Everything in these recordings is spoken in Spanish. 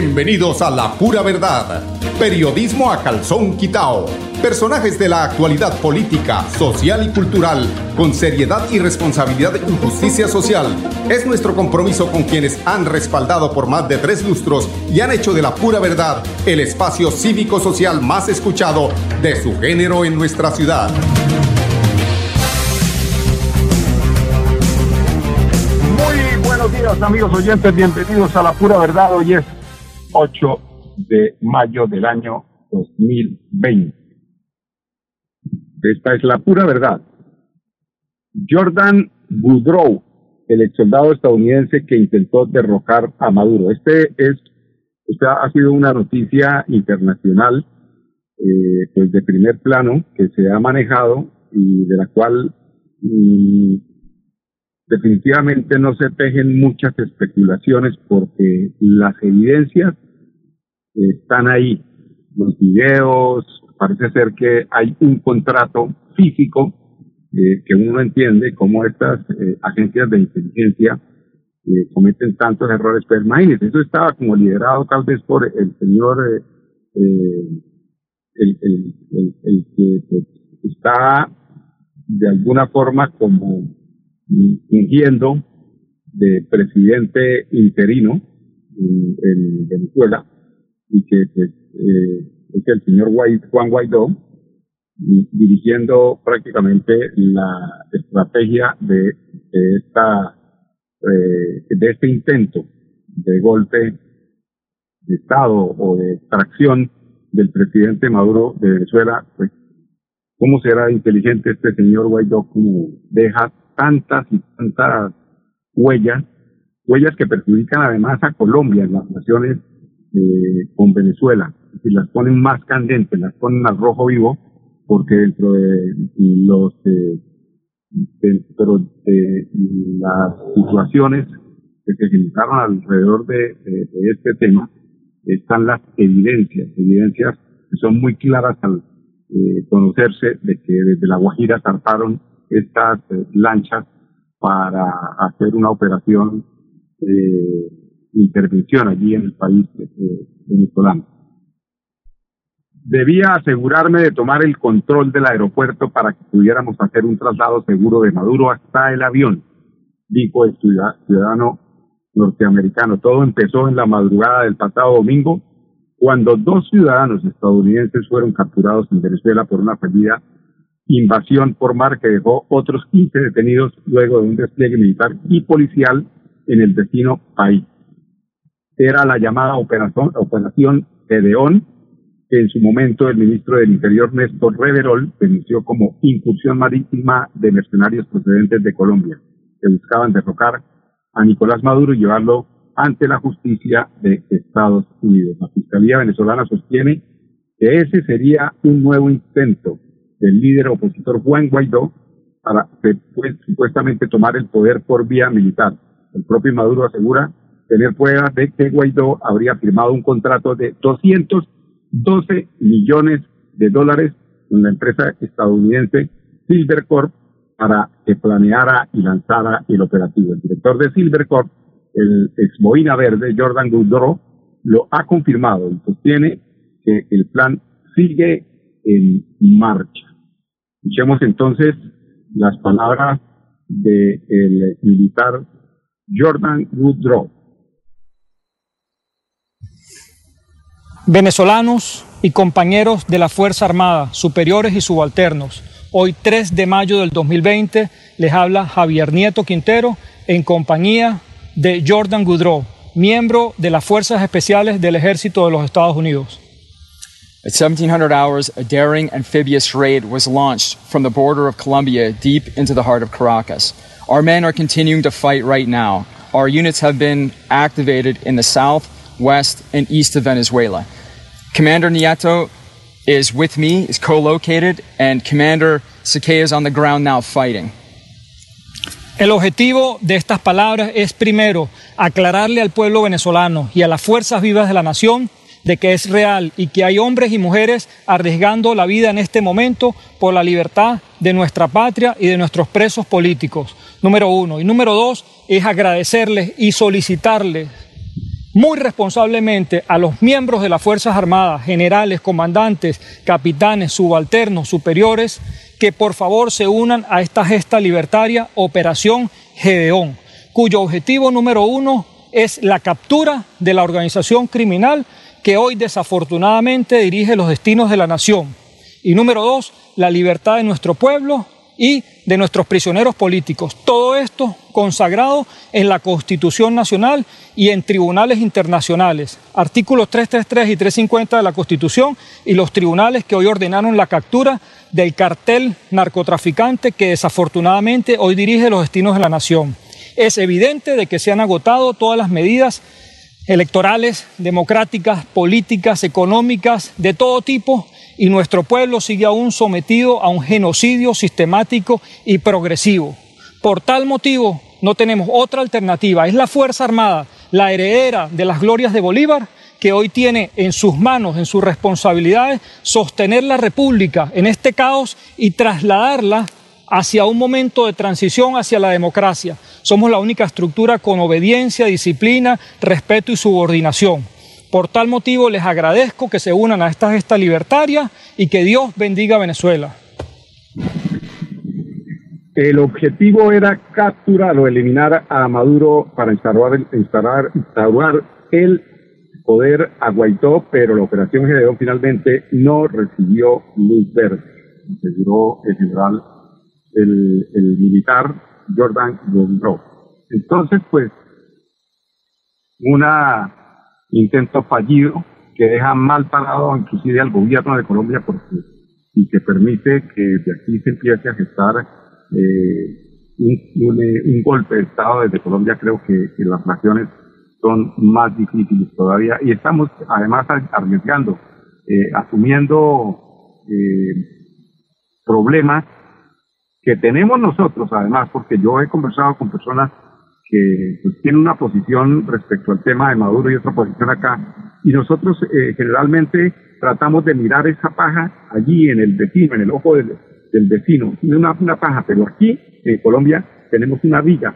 Bienvenidos a La Pura Verdad, periodismo a calzón quitao. Personajes de la actualidad política, social y cultural, con seriedad y responsabilidad y justicia social. Es nuestro compromiso con quienes han respaldado por más de tres lustros y han hecho de La Pura Verdad el espacio cívico-social más escuchado de su género en nuestra ciudad. Muy buenos días amigos oyentes, bienvenidos a La Pura Verdad. Hoy es 8 de mayo del año 2020. Esta es la pura verdad. Jordan Woodrow, el ex soldado estadounidense que intentó derrocar a Maduro. Este es, esta ha sido una noticia internacional, eh, pues de primer plano que se ha manejado y de la cual mm, definitivamente no se tejen muchas especulaciones porque las evidencias están ahí. Los videos, parece ser que hay un contrato físico eh, que uno entiende cómo estas eh, agencias de inteligencia eh, cometen tantos errores. Pero imagínense, eso estaba como liderado tal vez por el señor, el, el, el, el, que pues, está de alguna forma como fingiendo de presidente interino en, Venezuela y que pues, eh, es el señor Juan Guaidó dirigiendo prácticamente la estrategia de, esta eh, de este intento de golpe de estado o de extracción del presidente Maduro de Venezuela pues cómo será inteligente este señor Guaidó como deja tantas y tantas huellas, huellas que perjudican además a Colombia en las relaciones eh, con Venezuela, y las ponen más candentes, las ponen al rojo vivo, porque dentro de los eh, dentro de las situaciones que se generaron alrededor de, este tema están las evidencias, evidencias que son muy claras al eh, conocerse de que desde la Guajira zarparon estas eh, lanchas para hacer una operación de intervención allí en el país eh, venezolano. Debía asegurarme de tomar el control del aeropuerto para que pudiéramos hacer un traslado seguro de Maduro hasta el avión, dijo el ciudadano norteamericano. Todo empezó en la madrugada del pasado domingo, cuando dos ciudadanos estadounidenses fueron capturados en Venezuela por una fallida invasión por mar que dejó otros 15 detenidos luego de un despliegue militar y policial en el vecino país. Era la llamada Operación, Operación Edeón, que en su momento el ministro del Interior Néstor Reverol denunció como incursión marítima de mercenarios procedentes de Colombia, que buscaban derrocar a Nicolás Maduro y llevarlo ante la justicia de Estados Unidos. La Fiscalía venezolana sostiene que ese sería un nuevo intento del líder opositor Juan Guaidó para pues, supuestamente tomar el poder por vía militar. El propio Maduro asegura tener pruebas de que Guaidó habría firmado un contrato de 212 millones de dólares con la empresa estadounidense Silvercorp para que planeara y lanzara el operativo. El director de Silvercorp, el ex Boina Verde, Jordan Goudreau, lo ha confirmado y sostiene que el plan sigue en marcha. Escuchemos entonces las palabras del militar Jordan Woodrow. Venezolanos y compañeros de la Fuerza Armada, superiores y subalternos, hoy 3 de mayo del 2020 les habla Javier Nieto Quintero en compañía de Jordan Woodrow, miembro de las Fuerzas Especiales del Ejército de los Estados Unidos. At 1700 hours, a daring amphibious raid was launched from the border of Colombia deep into the heart of Caracas. Our men are continuing to fight right now. Our units have been activated in the south, west, and east of Venezuela. Commander Nieto is with me, is co-located, and Commander Sakea is on the ground now fighting. El objetivo de estas palabras es primero aclararle al pueblo venezolano y a las fuerzas vivas de la nación de que es real y que hay hombres y mujeres arriesgando la vida en este momento por la libertad de nuestra patria y de nuestros presos políticos. Número uno. Y número dos es agradecerles y solicitarles muy responsablemente a los miembros de las Fuerzas Armadas, generales, comandantes, capitanes, subalternos, superiores, que por favor se unan a esta gesta libertaria Operación Gedeón, cuyo objetivo número uno es la captura de la organización criminal que hoy desafortunadamente dirige los destinos de la nación. Y número dos, la libertad de nuestro pueblo y de nuestros prisioneros políticos. Todo esto consagrado en la Constitución Nacional y en tribunales internacionales. Artículos 333 y 350 de la Constitución y los tribunales que hoy ordenaron la captura del cartel narcotraficante que desafortunadamente hoy dirige los destinos de la nación. Es evidente de que se han agotado todas las medidas electorales, democráticas, políticas, económicas, de todo tipo, y nuestro pueblo sigue aún sometido a un genocidio sistemático y progresivo. Por tal motivo, no tenemos otra alternativa. Es la Fuerza Armada, la heredera de las glorias de Bolívar, que hoy tiene en sus manos, en sus responsabilidades, sostener la República en este caos y trasladarla hacia un momento de transición hacia la democracia. Somos la única estructura con obediencia, disciplina, respeto y subordinación. Por tal motivo les agradezco que se unan a esta gesta libertaria y que Dios bendiga a Venezuela. El objetivo era capturar o eliminar a Maduro para instaurar, el poder a Guaidó, pero la operación Gedeón finalmente no recibió luz verde, aseguró el general, el, militar Jordan Monroe. Entonces, pues, una intento fallido que deja mal parado inclusive al gobierno de Colombia porque y que permite que de aquí se empiece a gestar eh, un, un, golpe de Estado desde Colombia. Creo que, que, las naciones son más difíciles todavía y estamos además arriesgando, eh, asumiendo eh, problemas que tenemos nosotros además, porque yo he conversado con personas que pues, tiene una posición respecto al tema de Maduro y otra posición acá. Y nosotros eh, generalmente tratamos de mirar esa paja allí en el vecino, en el ojo del, del vecino. Una, una paja, pero aquí en Colombia tenemos una viga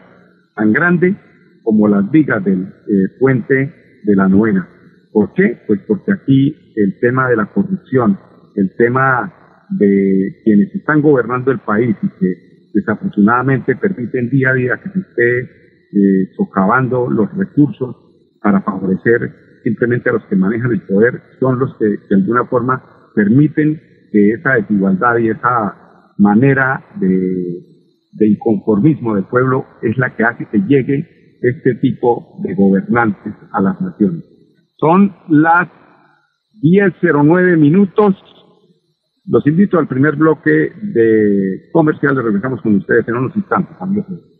tan grande como las vigas del eh, puente de la novena. ¿Por qué? Pues porque aquí el tema de la corrupción, el tema de quienes están gobernando el país y que desafortunadamente permiten día a día que se esté eh, socavando los recursos para favorecer simplemente a los que manejan el poder, son los que de alguna forma permiten que esa desigualdad y esa manera de, de inconformismo del pueblo es la que hace que llegue este tipo de gobernantes a las naciones. Son las 10.09 minutos. Los invito al primer bloque de comerciales. Regresamos con ustedes en unos instantes, amigos.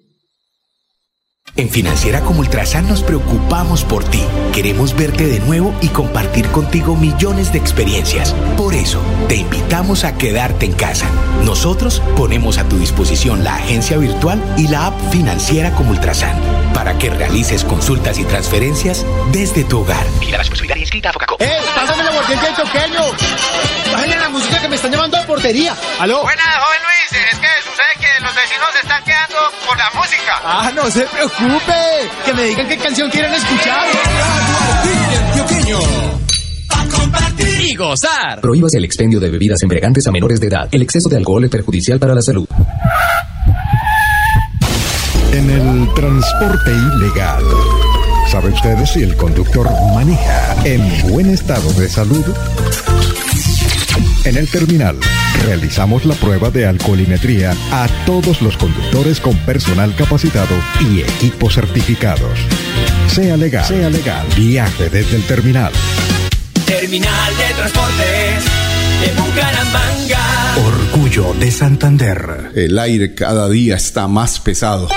En Financiera como Ultrasan nos preocupamos por ti. Queremos verte de nuevo y compartir contigo millones de experiencias. Por eso, te invitamos a quedarte en casa. Nosotros ponemos a tu disposición la agencia virtual y la app Financiera como Ultrasan para que realices consultas y transferencias desde tu hogar. Mira la responsabilidad inscrita a Focaco. ¡Eh! ¡Pásame la guardián choqueño! ¡Bájale la música que me están llamando a portería! ¿Aló? Buenas, joven Luis. Es que sucede que los vecinos se están quedando por la música. ¡Ah, no se preocupe! Que me digan qué canción quieren escuchar. compartir y gozar. Prohíbas el expendio de bebidas embriagantes a menores de edad. El exceso de alcohol es perjudicial para la salud. En el transporte ilegal. ¿Sabe usted si el conductor maneja en buen estado de salud? En el terminal realizamos la prueba de alcoholimetría a todos los conductores con personal capacitado y equipos certificados. Sea legal, sea legal, viaje desde el terminal. Terminal de Transportes de Bucaramanga. Orgullo de Santander. El aire cada día está más pesado.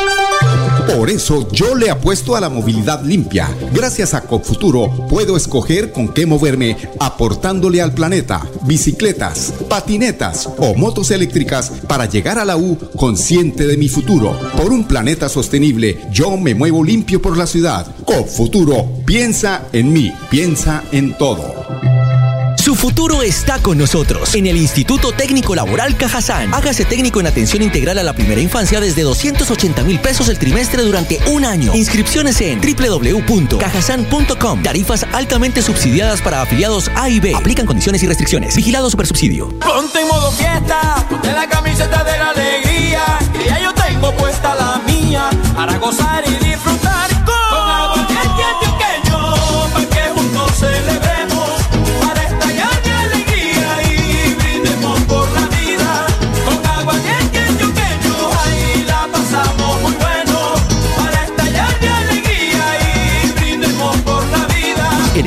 Por eso yo le apuesto a la movilidad limpia. Gracias a Copfuturo puedo escoger con qué moverme aportándole al planeta bicicletas, patinetas o motos eléctricas para llegar a la U consciente de mi futuro. Por un planeta sostenible, yo me muevo limpio por la ciudad. Copfuturo, piensa en mí, piensa en todo. Futuro está con nosotros. En el Instituto Técnico Laboral Cajazán. Hágase técnico en atención integral a la primera infancia desde 280 mil pesos el trimestre durante un año. Inscripciones en www.cajazán.com. Tarifas altamente subsidiadas para afiliados A y B. Aplican condiciones y restricciones. Vigilado Supersubsidio. Ponte en modo fiesta, ponte la camiseta de la alegría. Que ya yo tengo puesta la mía para gozar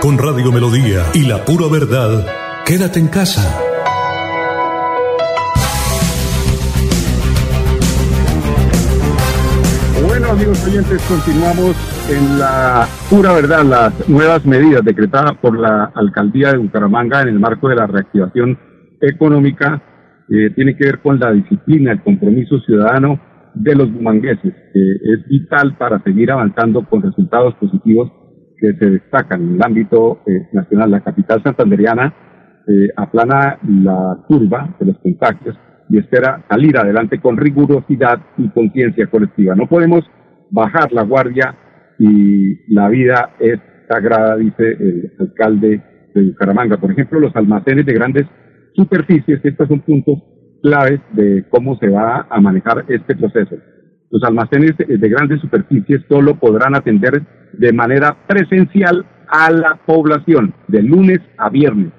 Con Radio Melodía y la pura verdad, quédate en casa. Bueno, amigos oyentes, continuamos en la pura verdad, las nuevas medidas decretadas por la alcaldía de Bucaramanga en el marco de la reactivación económica eh, tiene que ver con la disciplina, el compromiso ciudadano de los bumangueses, que es vital para seguir avanzando con resultados positivos que se destacan en el ámbito eh, nacional. La capital santanderiana eh, aplana la curva de los contagios y espera salir adelante con rigurosidad y conciencia colectiva. No podemos bajar la guardia y la vida es sagrada, dice el alcalde de Bucaramanga. Por ejemplo, los almacenes de grandes superficies, estos son puntos claves de cómo se va a manejar este proceso. Los almacenes de grandes superficies solo podrán atender de manera presencial a la población de lunes a viernes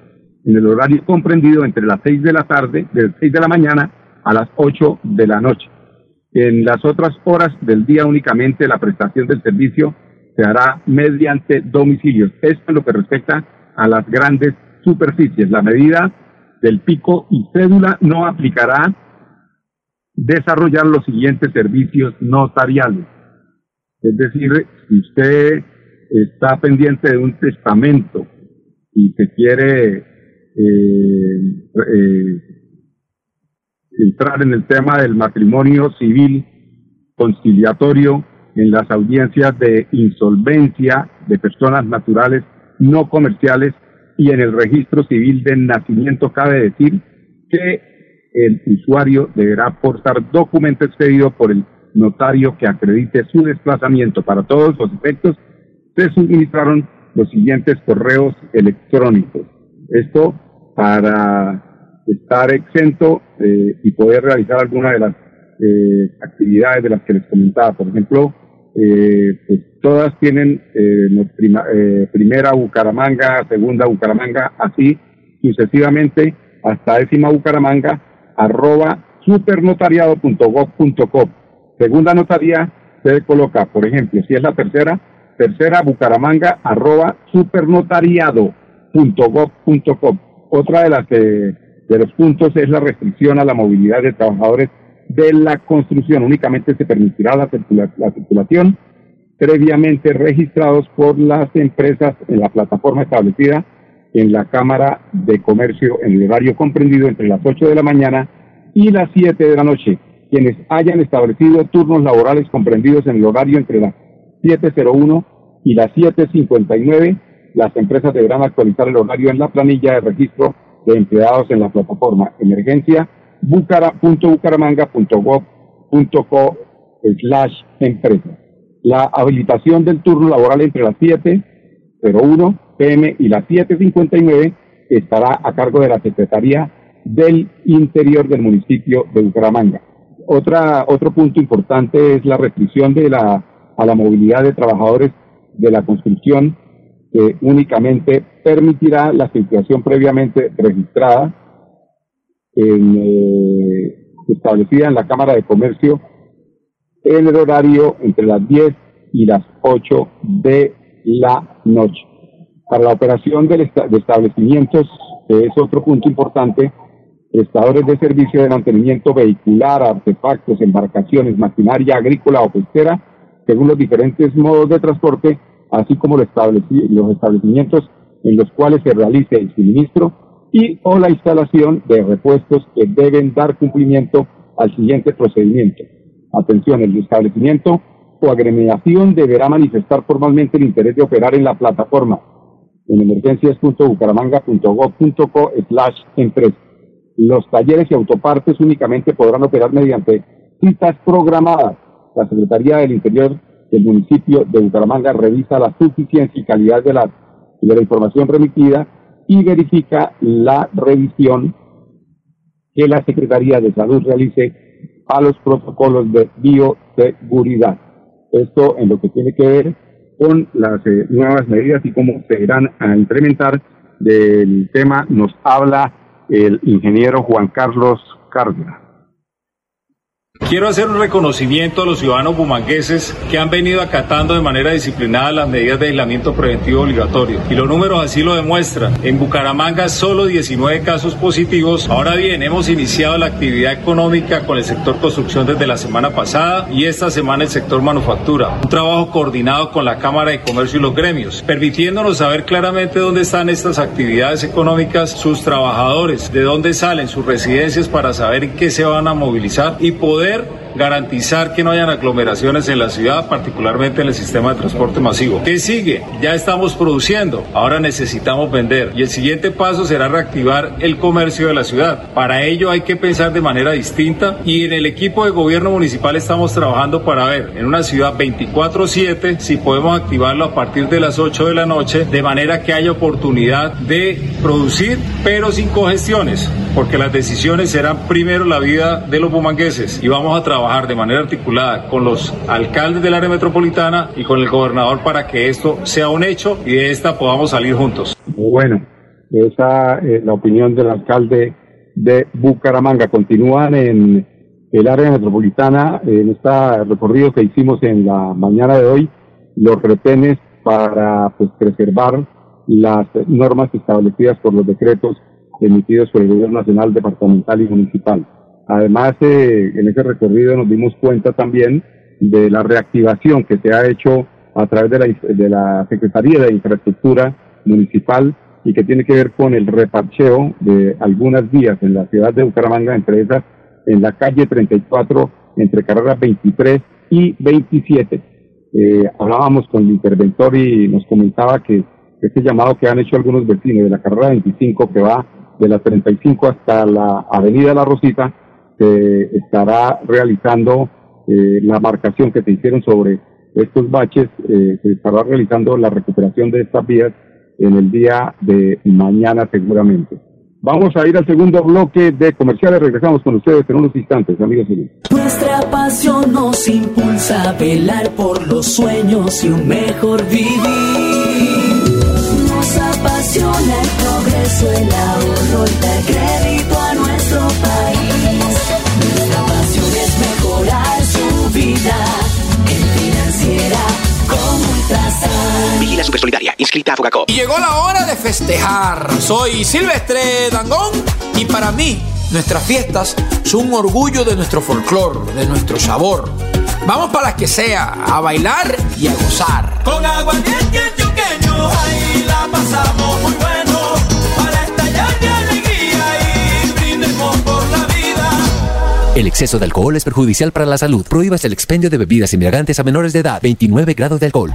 en el horario comprendido entre las 6 de la tarde, de 6 de la mañana a las 8 de la noche. En las otras horas del día únicamente la prestación del servicio se hará mediante domicilios. Esto es lo que respecta a las grandes superficies. La medida del pico y cédula no aplicará desarrollar los siguientes servicios notariales. Es decir, si usted está pendiente de un testamento y se quiere eh, eh, entrar en el tema del matrimonio civil conciliatorio en las audiencias de insolvencia de personas naturales no comerciales y en el registro civil de nacimiento cabe decir que el usuario deberá aportar documento expedido por el notario que acredite su desplazamiento. Para todos los efectos, se suministraron los siguientes correos electrónicos. Esto para estar exento eh, y poder realizar alguna de las eh, actividades de las que les comentaba. Por ejemplo, eh, pues todas tienen primera Bucaramanga, segunda Bucaramanga, así sucesivamente hasta décima Bucaramanga, arroba supernotariado.gov.com. Segunda notaría se coloca, por ejemplo, si es la tercera, tercera Bucaramanga, arroba supernotariado.gov.com otra de las de los puntos es la restricción a la movilidad de trabajadores de la construcción. Únicamente se permitirá la, circulación previamente registrados por las empresas en la plataforma establecida en la Cámara de Comercio en el horario comprendido entre las 8 de la mañana y las 7 de la noche. Quienes hayan establecido turnos laborales comprendidos en el horario entre las 7.01 y las 7.59 las empresas deberán actualizar el horario en la planilla de registro de empleados en la plataforma emergencia bucaramanga.gov.co slash empresa. La habilitación del turno laboral entre las 7.01 pm y las 7.59 estará a cargo de la Secretaría del Interior del municipio de Bucaramanga. Otra, otro punto importante es la restricción de la, a la movilidad de trabajadores de la construcción que únicamente permitirá la circulación previamente registrada eh, establecida en la Cámara de Comercio en el horario entre las 10 y las 8 de la noche. Para la operación de establecimientos es otro punto importante, prestadores de servicio de mantenimiento vehicular, artefactos, embarcaciones, maquinaria agrícola o pesquera, según los diferentes modos de transporte, así como los, establecimientos en los cuales se realice el suministro y o la instalación de repuestos que deben dar cumplimiento al siguiente procedimiento. Atención, el establecimiento o agremiación deberá manifestar formalmente el interés de operar en la plataforma en emergencias.bucaramanga.gov.co slash empresa. Los talleres y autopartes únicamente podrán operar mediante citas programadas. La Secretaría del Interior del municipio de Bucaramanga revisa la suficiencia y calidad de la, información remitida y verifica la revisión que la Secretaría de Salud realice a los protocolos de bioseguridad. Esto en lo que tiene que ver con las eh, nuevas medidas y cómo se irán a implementar. Del tema nos habla el ingeniero Juan Carlos Cárdenas. Quiero hacer un reconocimiento a los ciudadanos bumangueses que han venido acatando de manera disciplinada las medidas de aislamiento preventivo obligatorio. Y los números así lo demuestran. En Bucaramanga solo 19 casos positivos. Ahora bien, hemos iniciado la actividad económica con el sector construcción desde la semana pasada y esta semana el sector manufactura. Un trabajo coordinado con la Cámara de Comercio y los gremios, permitiéndonos saber claramente dónde están estas actividades económicas, sus trabajadores, de dónde salen sus residencias para saber en qué se van a movilizar y poder here garantizar que no hayan aglomeraciones en la ciudad, particularmente en el sistema de transporte masivo. ¿Qué sigue? Ya estamos produciendo, ahora necesitamos vender y el siguiente paso será reactivar el comercio de la ciudad. Para ello hay que pensar de manera distinta y en el equipo de gobierno municipal estamos trabajando para ver en una ciudad 24/7 si podemos activarlo a partir de las 8 de la noche de manera que haya oportunidad de producir pero sin congestiones, porque las decisiones serán primero la vida de los bumangueses y vamos a trabajar de manera articulada con los alcaldes del área metropolitana y con el gobernador para que esto sea un hecho y de esta podamos salir juntos. Bueno, esa es la opinión del alcalde de Bucaramanga. Continúan en el área metropolitana, en este recorrido que hicimos en la mañana de hoy, los retenes para pues, preservar las normas establecidas por los decretos emitidos por el Gobierno Nacional, Departamental y Municipal. Además, eh, en ese recorrido nos dimos cuenta también de la reactivación que se ha hecho a través de la, de la Secretaría de Infraestructura Municipal y que tiene que ver con el reparcheo de algunas vías en la ciudad de Bucaramanga, entre esas en la calle 34, entre carreras 23 y 27. Eh, hablábamos con el interventor y nos comentaba que este llamado que han hecho algunos vecinos de la carrera 25 que va de la 35 hasta la avenida La Rosita, estará realizando eh, la marcación que se hicieron sobre estos baches, eh, se estará realizando la recuperación de estas vías en el día de mañana seguramente. Vamos a ir al segundo bloque de comerciales. Regresamos con ustedes en unos instantes, amigos y Nuestra pasión nos impulsa a velar por los sueños y un mejor vivir. Nos apasiona el progreso, el ahorro, el crédito Vigila Supersolidaria, inscrita a Fogacop. Y llegó la hora de festejar. Soy Silvestre Dangón y para mí nuestras fiestas son un orgullo de nuestro folclor, de nuestro sabor. Vamos para las que sea, a bailar y a gozar. Con agua antioqueño, ahí la pasamos muy bueno. Para estallar de alegría y brindemos por la vida. El exceso de alcohol es perjudicial para la salud. Prohíbas el expendio de bebidas embriagantes a menores de edad. 29 grados de alcohol.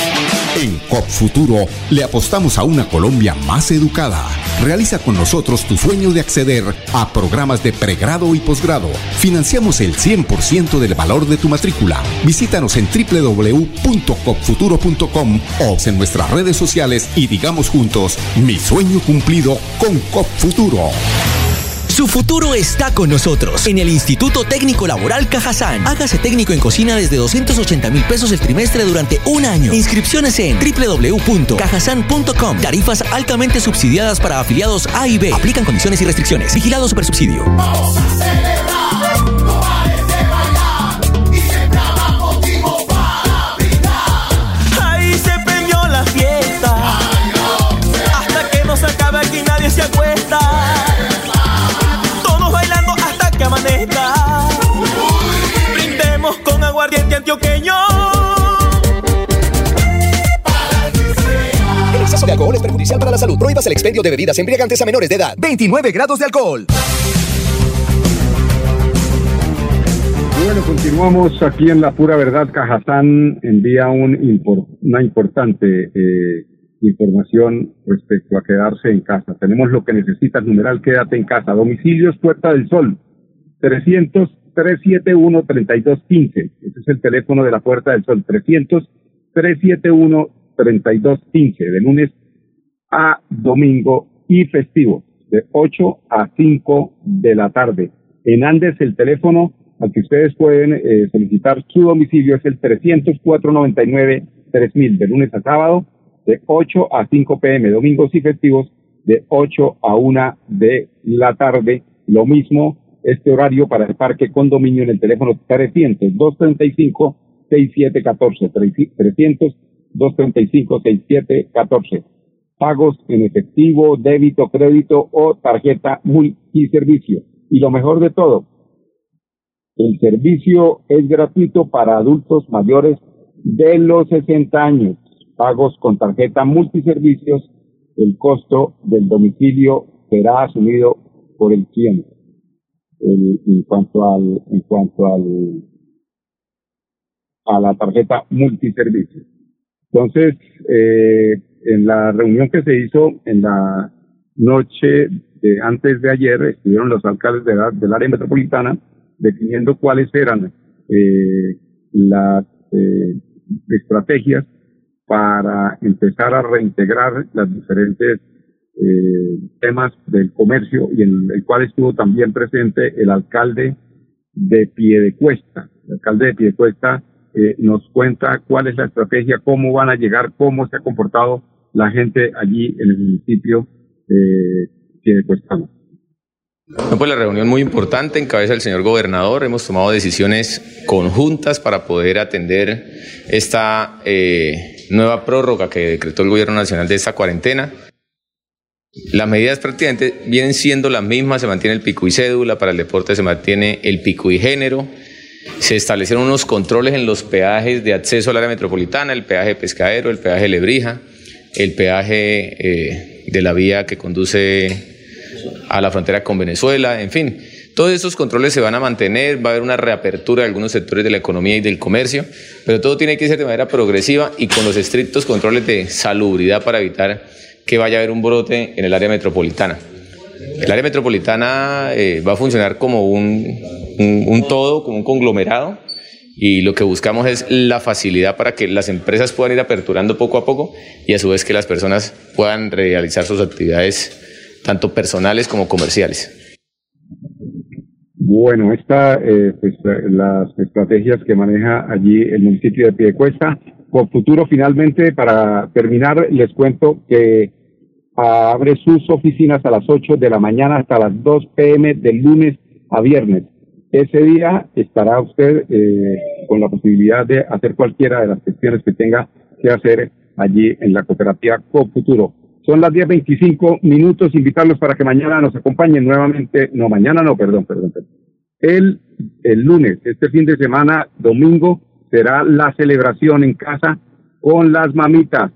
En COP Futuro le apostamos a una Colombia más educada. Realiza con nosotros tu sueño de acceder a programas de pregrado y posgrado. Financiamos el 100% del valor de tu matrícula. Visítanos en www.copfuturo.com o en nuestras redes sociales y digamos juntos, mi sueño cumplido con COP Futuro. Su futuro está con nosotros. En el Instituto Técnico Laboral Cajazán. Hágase técnico en cocina desde 280 mil pesos el trimestre durante un año. Inscripciones en www.cajazán.com. Tarifas altamente subsidiadas para afiliados A y B. Aplican condiciones y restricciones. Vigilado Supersubsidio. Vamos a. Brindemos con aguardiente antioqueño. El exceso de alcohol es perjudicial para la salud. Prohíbas el expendio de bebidas embriagantes a menores de edad. 29 grados de alcohol. Bueno, continuamos aquí en La Pura Verdad. Cajazán envía un una importante eh, información respecto a quedarse en casa. Tenemos lo que necesitas, numeral, quédate en casa. Domicilios Puerta del Sol, 300-371-3215. Ese es el teléfono de la Puerta del Sol, 300-371-3215, de lunes a domingo y festivo, de 8 a 5 de la tarde. En Andes el teléfono al que ustedes pueden eh, solicitar su domicilio es el 300-499-3000, de lunes a sábado, de 8 a 5 pm, domingos y festivos, de 8 a 1 de la tarde. Lo mismo este horario para el parque condominio en el teléfono 300-235-6714. 300-235-6714. Pagos en efectivo, débito, crédito o tarjeta multiservicio. Y lo mejor de todo, el servicio es gratuito para adultos mayores de los 60 años. Pagos con tarjeta multiservicios. El costo del domicilio será asumido por el cliente en cuanto al en cuanto al a la tarjeta multiservicio. Entonces, eh, en la reunión que se hizo en la noche de antes de ayer, estuvieron los alcaldes de del área metropolitana definiendo cuáles eran eh, las eh, estrategias para empezar a reintegrar las diferentes eh, temas del comercio y en el cual estuvo también presente el alcalde de Piedecuesta. El alcalde de Piedecuesta eh, nos cuenta cuál es la estrategia, cómo van a llegar, cómo se ha comportado la gente allí en el municipio de Piedecuesta. No, pues la reunión muy importante en cabeza del señor gobernador. Hemos tomado decisiones conjuntas para poder atender esta eh, nueva prórroga que decretó el gobierno nacional de esta cuarentena. Las medidas prácticamente vienen siendo las mismas, se mantiene el pico y cédula, para el deporte se mantiene el pico y género, se establecieron unos controles en los peajes de acceso al área metropolitana, el peaje pescadero, el peaje Lebrija, el peaje eh, de la vía que conduce a la frontera con Venezuela, en fin. Todos estos controles se van a mantener, va a haber una reapertura de algunos sectores de la economía y del comercio, pero todo tiene que ser de manera progresiva y con los estrictos controles de salubridad para evitar que vaya a haber un brote en el área metropolitana. El área metropolitana eh, va a funcionar como un, un, todo, como un conglomerado, y lo que buscamos es la facilidad para que las empresas puedan ir aperturando poco a poco y a su vez que las personas puedan realizar sus actividades tanto personales como comerciales. Bueno, esta, eh, pues, las estrategias que maneja allí el municipio de Piedecuesta con futuro finalmente, para terminar, les cuento que abre sus oficinas a las 8 de la mañana hasta las 2 pm del lunes a viernes. Ese día estará usted eh, con la posibilidad de hacer cualquiera de las gestiones que tenga que hacer allí en la cooperativa Cofuturo. Son las 10.25 minutos, invitarlos para que mañana nos acompañen nuevamente, no, mañana no, perdón, perdón, perdón. El, el lunes, este fin de semana, domingo, será la celebración en casa con las mamitas.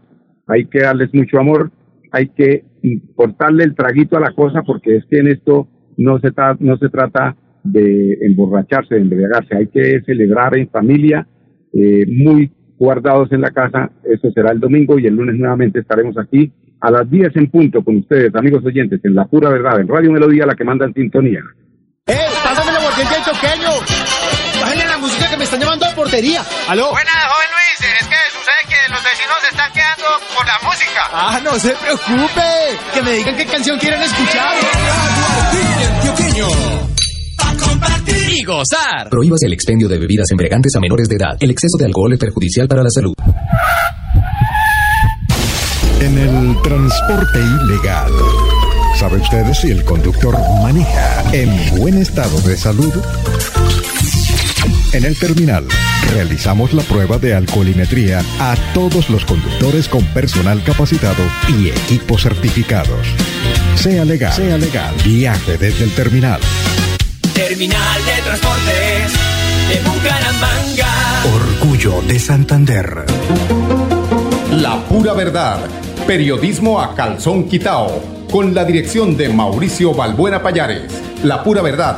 Hay que darles mucho amor, hay que importarle el traguito a la cosa porque es que en esto no se, no se trata de emborracharse, de embriagarse, hay que celebrar en familia, eh, muy guardados en la casa. Eso será el domingo y el lunes nuevamente estaremos aquí a las 10 en punto con ustedes, amigos oyentes, en La Pura Verdad, en Radio Melodía, la que manda en sintonía. ¡Eh! Me están llamando a portería! ¡Aló! Buenas, joven Luis. Es que sucede que los vecinos se están quedando por la música. ¡Ah, no se preocupe! Que me digan qué canción quieren escuchar. compartir y gozar. Prohíbas el expendio de bebidas embriagantes a menores de edad. El exceso de alcohol es perjudicial para la salud. En el transporte ilegal. ¿Sabe usted si el conductor maneja en buen estado de salud? En el terminal realizamos la prueba de alcoholimetría a todos los conductores con personal capacitado y equipos certificados. Sea legal, sea legal. Viaje desde el terminal. Terminal de Transportes de Bucaramanga. Orgullo de Santander. La pura verdad. Periodismo a calzón quitao. Con la dirección de Mauricio Balbuena Payares. La pura verdad.